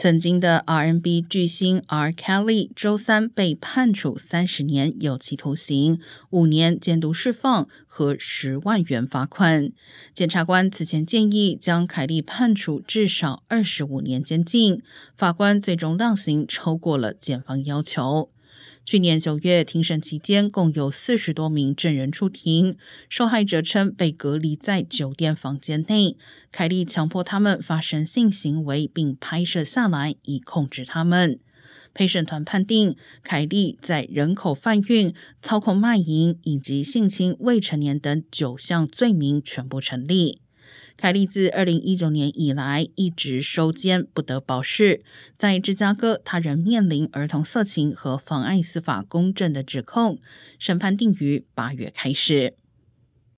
曾经的 R&B 巨星 R. Kelly 周三被判处三十年有期徒刑、五年监督释放和十万元罚款。检察官此前建议将凯利判处至少二十五年监禁，法官最终量刑超过了检方要求。去年九月，庭审期间共有四十多名证人出庭。受害者称被隔离在酒店房间内，凯莉强迫他们发生性行为，并拍摄下来以控制他们。陪审团判定，凯莉在人口贩运、操控卖淫以及性侵未成年等九项罪名全部成立。凯利自二零一九年以来一直收监不得保释，在芝加哥，他仍面临儿童色情和妨碍司法公正的指控。审判定于八月开始。